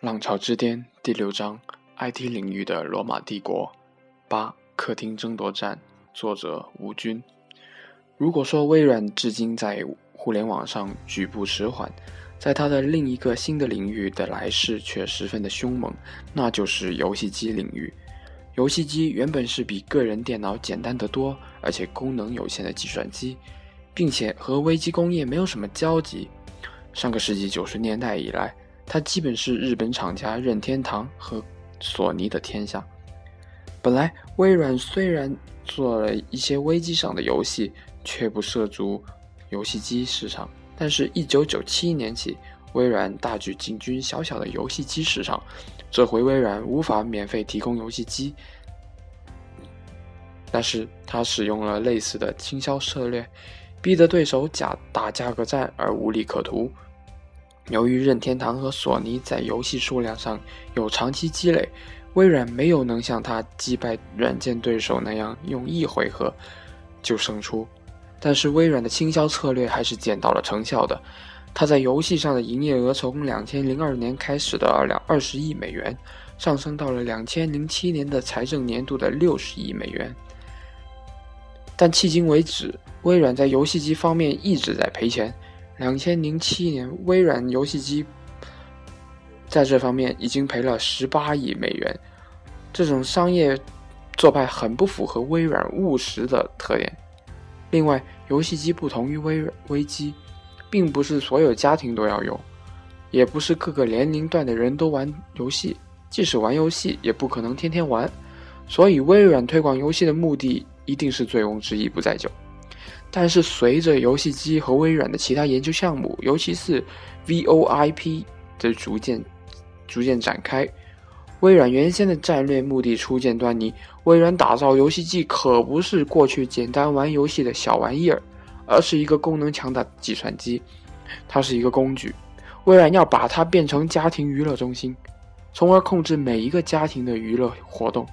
浪潮之巅第六章：IT 领域的罗马帝国。八、客厅争夺战。作者：吴军。如果说微软至今在互联网上举步迟缓，在它的另一个新的领域的来势却十分的凶猛，那就是游戏机领域。游戏机原本是比个人电脑简单得多，而且功能有限的计算机，并且和微机工业没有什么交集。上个世纪九十年代以来，它基本是日本厂家任天堂和索尼的天下。本来微软虽然做了一些危机上的游戏，却不涉足游戏机市场。但是，一九九七年起，微软大举进军小小的游戏机市场。这回微软无法免费提供游戏机，但是他使用了类似的倾销策略，逼得对手假打价格战而无利可图。由于任天堂和索尼在游戏数量上有长期积累，微软没有能像他击败软件对手那样用一回合就胜出。但是微软的倾销策略还是见到了成效的。它在游戏上的营业额从两千零二年开始的两二十亿美元，上升到了两千零七年的财政年度的六十亿美元。但迄今为止，微软在游戏机方面一直在赔钱。两千零七年，微软游戏机在这方面已经赔了十八亿美元。这种商业做派很不符合微软务实的特点。另外，游戏机不同于微微机。并不是所有家庭都要有，也不是各个年龄段的人都玩游戏。即使玩游戏，也不可能天天玩。所以，微软推广游戏的目的一定是醉翁之意不在酒。但是，随着游戏机和微软的其他研究项目，尤其是 VoIP 的逐渐逐渐展开，微软原先的战略目的初见端倪。微软打造游戏机可不是过去简单玩游戏的小玩意儿。而是一个功能强大的计算机，它是一个工具。微软要把它变成家庭娱乐中心，从而控制每一个家庭的娱乐活动。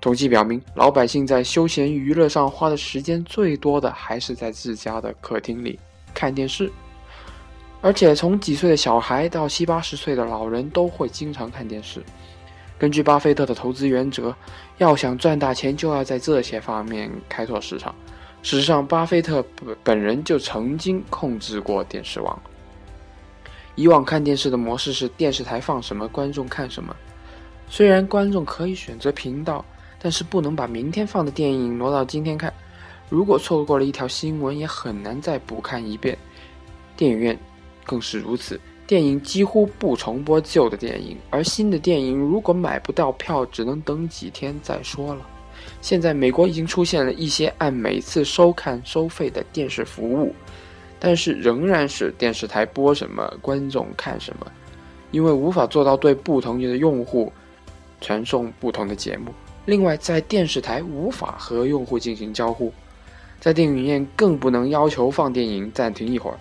统计表明，老百姓在休闲娱乐上花的时间最多的还是在自家的客厅里看电视，而且从几岁的小孩到七八十岁的老人都会经常看电视。根据巴菲特的投资原则，要想赚大钱，就要在这些方面开拓市场。事实上，巴菲特本人就曾经控制过电视网。以往看电视的模式是电视台放什么，观众看什么。虽然观众可以选择频道，但是不能把明天放的电影挪到今天看。如果错过了一条新闻，也很难再补看一遍。电影院更是如此，电影几乎不重播旧的电影，而新的电影如果买不到票，只能等几天再说了。现在，美国已经出现了一些按每次收看收费的电视服务，但是仍然是电视台播什么，观众看什么，因为无法做到对不同的用户传送不同的节目。另外，在电视台无法和用户进行交互，在电影院更不能要求放电影暂停一会儿。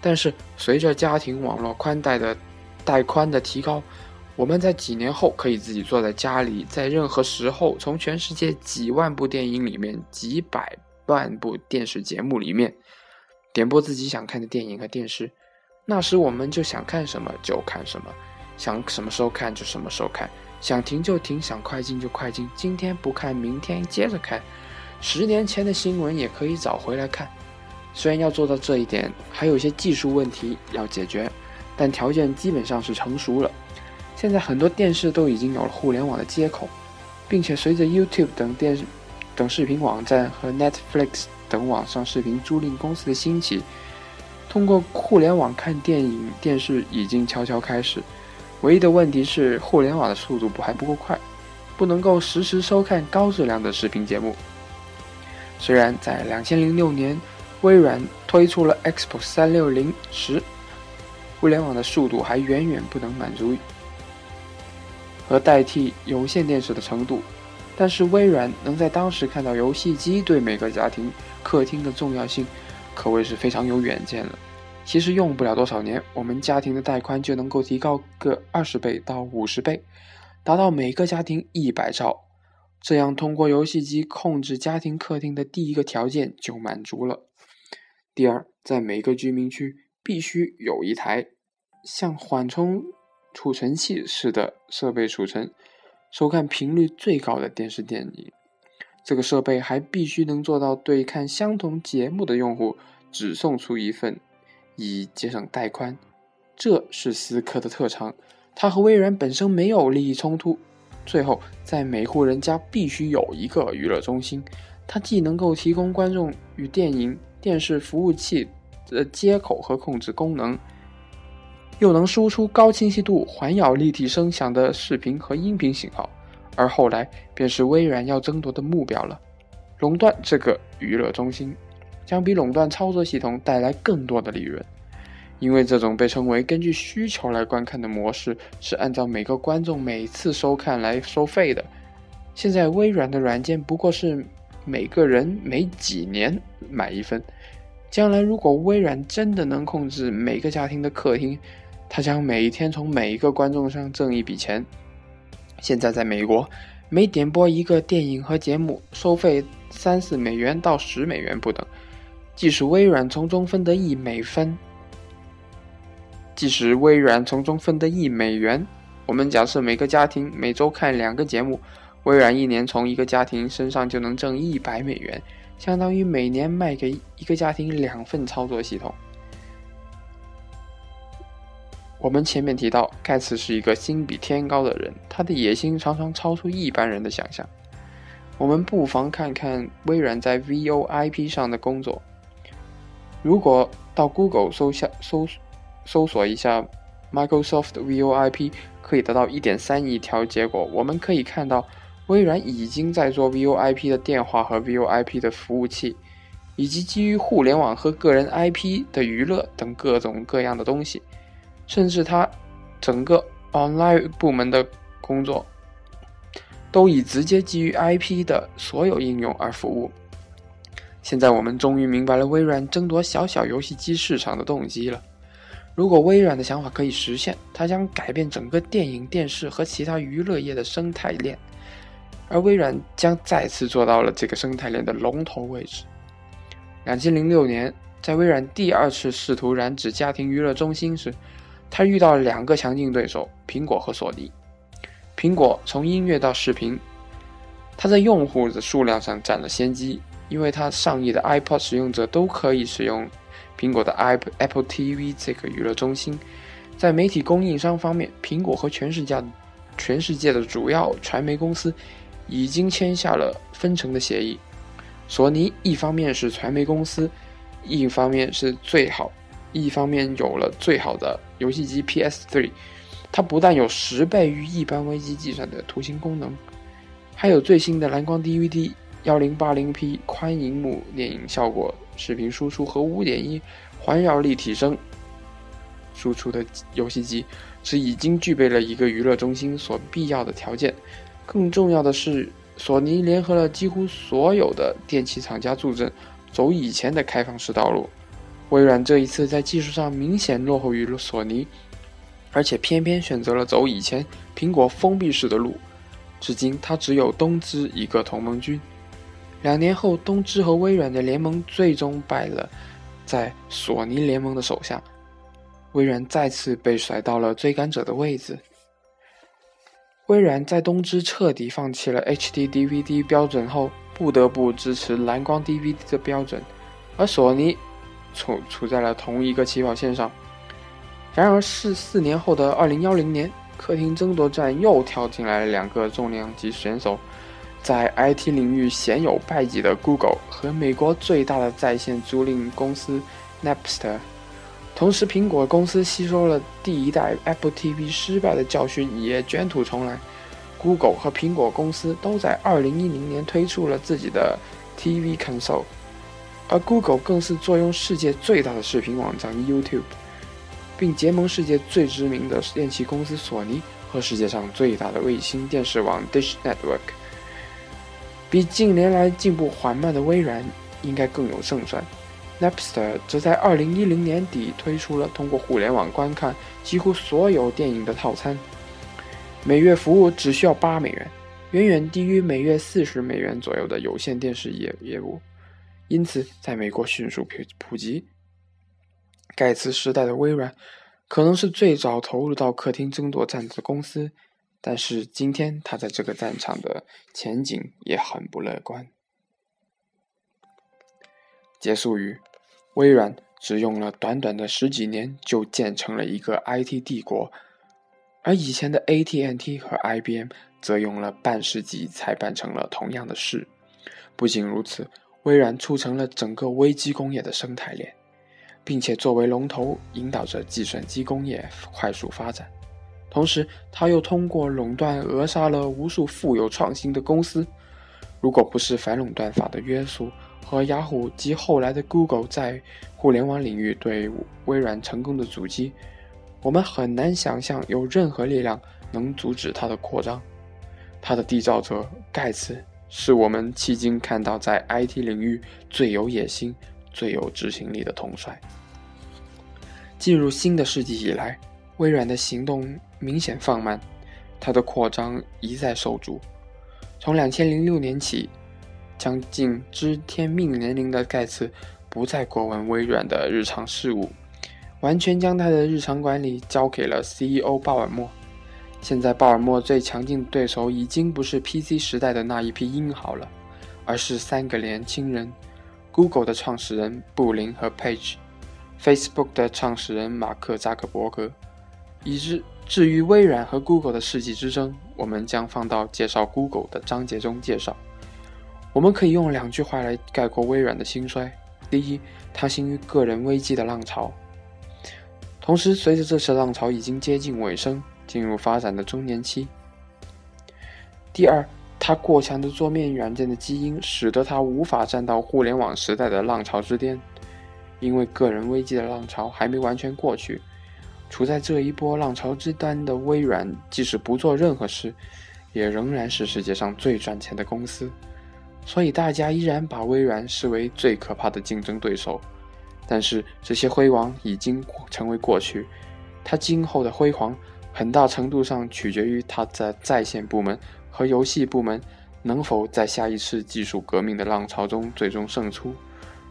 但是，随着家庭网络宽带的带宽的提高。我们在几年后可以自己坐在家里，在任何时候从全世界几万部电影里面、几百万部电视节目里面点播自己想看的电影和电视。那时我们就想看什么就看什么，想什么时候看就什么时候看，想停就停，想快进就快进。今天不看，明天接着看。十年前的新闻也可以找回来看。虽然要做到这一点，还有一些技术问题要解决，但条件基本上是成熟了。现在很多电视都已经有了互联网的接口，并且随着 YouTube 等电视等视频网站和 Netflix 等网上视频租赁公司的兴起，通过互联网看电影、电视已经悄悄开始。唯一的问题是，互联网的速度不还不够快，不能够实时收看高质量的视频节目。虽然在2006年微软推出了 Xbox 360时，互联网的速度还远远不能满足。和代替有线电视的程度，但是微软能在当时看到游戏机对每个家庭客厅的重要性，可谓是非常有远见了。其实用不了多少年，我们家庭的带宽就能够提高个二十倍到五十倍，达到每个家庭一百兆。这样通过游戏机控制家庭客厅的第一个条件就满足了。第二，在每个居民区必须有一台像缓冲。储存器似的设备储存收看频率最高的电视电影。这个设备还必须能做到对看相同节目的用户只送出一份，以节省带宽。这是思科的特长，它和微软本身没有利益冲突。最后，在每户人家必须有一个娱乐中心，它既能够提供观众与电影、电视服务器。的接口和控制功能，又能输出高清晰度、环绕立体声响的视频和音频信号，而后来便是微软要争夺的目标了：垄断这个娱乐中心，将比垄断操作系统带来更多的利润。因为这种被称为根据需求来观看的模式，是按照每个观众每次收看来收费的。现在微软的软件不过是每个人每几年买一份。将来，如果微软真的能控制每个家庭的客厅，它将每天从每一个观众上挣一笔钱。现在，在美国，每点播一个电影和节目，收费三四美元到十美元不等。即使微软从中分得一美分，即使微软从中分得一美元，我们假设每个家庭每周看两个节目，微软一年从一个家庭身上就能挣一百美元。相当于每年卖给一个家庭两份操作系统。我们前面提到，盖茨是一个心比天高的人，他的野心常常超出一般人的想象。我们不妨看看微软在 VoIP 上的工作。如果到 Google 搜下搜搜索一下 Microsoft VoIP，可以得到一点三亿条结果。我们可以看到。微软已经在做 VoIP 的电话和 VoIP 的服务器，以及基于互联网和个人 IP 的娱乐等各种各样的东西，甚至它整个 Online 部门的工作都以直接基于 IP 的所有应用而服务。现在我们终于明白了微软争夺小小游戏机市场的动机了。如果微软的想法可以实现，它将改变整个电影、电视和其他娱乐业的生态链。而微软将再次做到了这个生态链的龙头位置。两千零六年，在微软第二次试图染指家庭娱乐中心时，他遇到了两个强劲对手：苹果和索尼。苹果从音乐到视频，它在用户的数量上占了先机，因为它上亿的 iPod 使用者都可以使用苹果的 Apple TV 这个娱乐中心。在媒体供应商方面，苹果和全世界全世界的主要传媒公司。已经签下了分成的协议。索尼一方面是传媒公司，一方面是最好，一方面有了最好的游戏机 PS3，它不但有十倍于一般微机计算的图形功能，还有最新的蓝光 DVD、1080p 宽银幕电影效果视频输出和5.1环绕立体声输出的游戏机，是已经具备了一个娱乐中心所必要的条件。更重要的是，索尼联合了几乎所有的电器厂家助阵，走以前的开放式道路。微软这一次在技术上明显落后于索尼，而且偏偏选择了走以前苹果封闭式的路。至今，它只有东芝一个同盟军。两年后，东芝和微软的联盟最终败了在索尼联盟的手下，微软再次被甩到了追赶者的位置。微软在东芝彻底放弃了 HD DVD 标准后，不得不支持蓝光 DVD 的标准，而索尼处处在了同一个起跑线上。然而，是四年后的2010年，客厅争夺战又跳进来了两个重量级选手，在 IT 领域鲜有败绩的 Google 和美国最大的在线租赁公司 Napster。同时，苹果公司吸收了第一代 Apple TV 失败的教训，也卷土重来。Google 和苹果公司都在2010年推出了自己的 TV console，而 Google 更是坐拥世界最大的视频网站 YouTube，并结盟世界最知名的电器公司索尼和世界上最大的卫星电视网 Dish Network。比近年来进步缓慢的微软应该更有胜算。Napster 则在2010年底推出了通过互联网观看几乎所有电影的套餐，每月服务只需要八美元，远远低于每月四十美元左右的有线电视业业务，因此在美国迅速普普及。盖茨时代的微软可能是最早投入到客厅争夺战的公司，但是今天它在这个战场的前景也很不乐观。结束语：微软只用了短短的十几年就建成了一个 IT 帝国，而以前的 AT&T 和 IBM 则用了半世纪才办成了同样的事。不仅如此，微软促成了整个微机工业的生态链，并且作为龙头引导着计算机工业快速发展。同时，它又通过垄断扼杀了无数富有创新的公司。如果不是反垄断法的约束，和雅虎及后来的 Google 在互联网领域对微软成功的阻击，我们很难想象有任何力量能阻止它的扩张。它的缔造者盖茨是我们迄今看到在 IT 领域最有野心、最有执行力的统帅。进入新的世纪以来，微软的行动明显放慢，它的扩张一再受阻。从2006年起。将近知天命年龄的盖茨不再过问微软的日常事务，完全将他的日常管理交给了 CEO 鲍尔默。现在，鲍尔默最强劲的对手已经不是 PC 时代的那一批英豪了，而是三个年轻人：Google 的创始人布林和 Page，Facebook 的创始人马克扎克伯格。以至至于微软和 Google 的世纪之争，我们将放到介绍 Google 的章节中介绍。我们可以用两句话来概括微软的兴衰：第一，它兴于个人危机的浪潮；同时，随着这次浪潮已经接近尾声，进入发展的中年期。第二，它过强的桌面软件的基因使得它无法站到互联网时代的浪潮之巅，因为个人危机的浪潮还没完全过去。处在这一波浪潮之端的微软，即使不做任何事，也仍然是世界上最赚钱的公司。所以大家依然把微软视为最可怕的竞争对手，但是这些辉煌已经成为过去。它今后的辉煌很大程度上取决于它在在线部门和游戏部门能否在下一次技术革命的浪潮中最终胜出。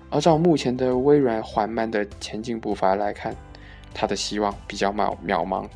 而照目前的微软缓慢的前进步伐来看，他的希望比较渺渺茫。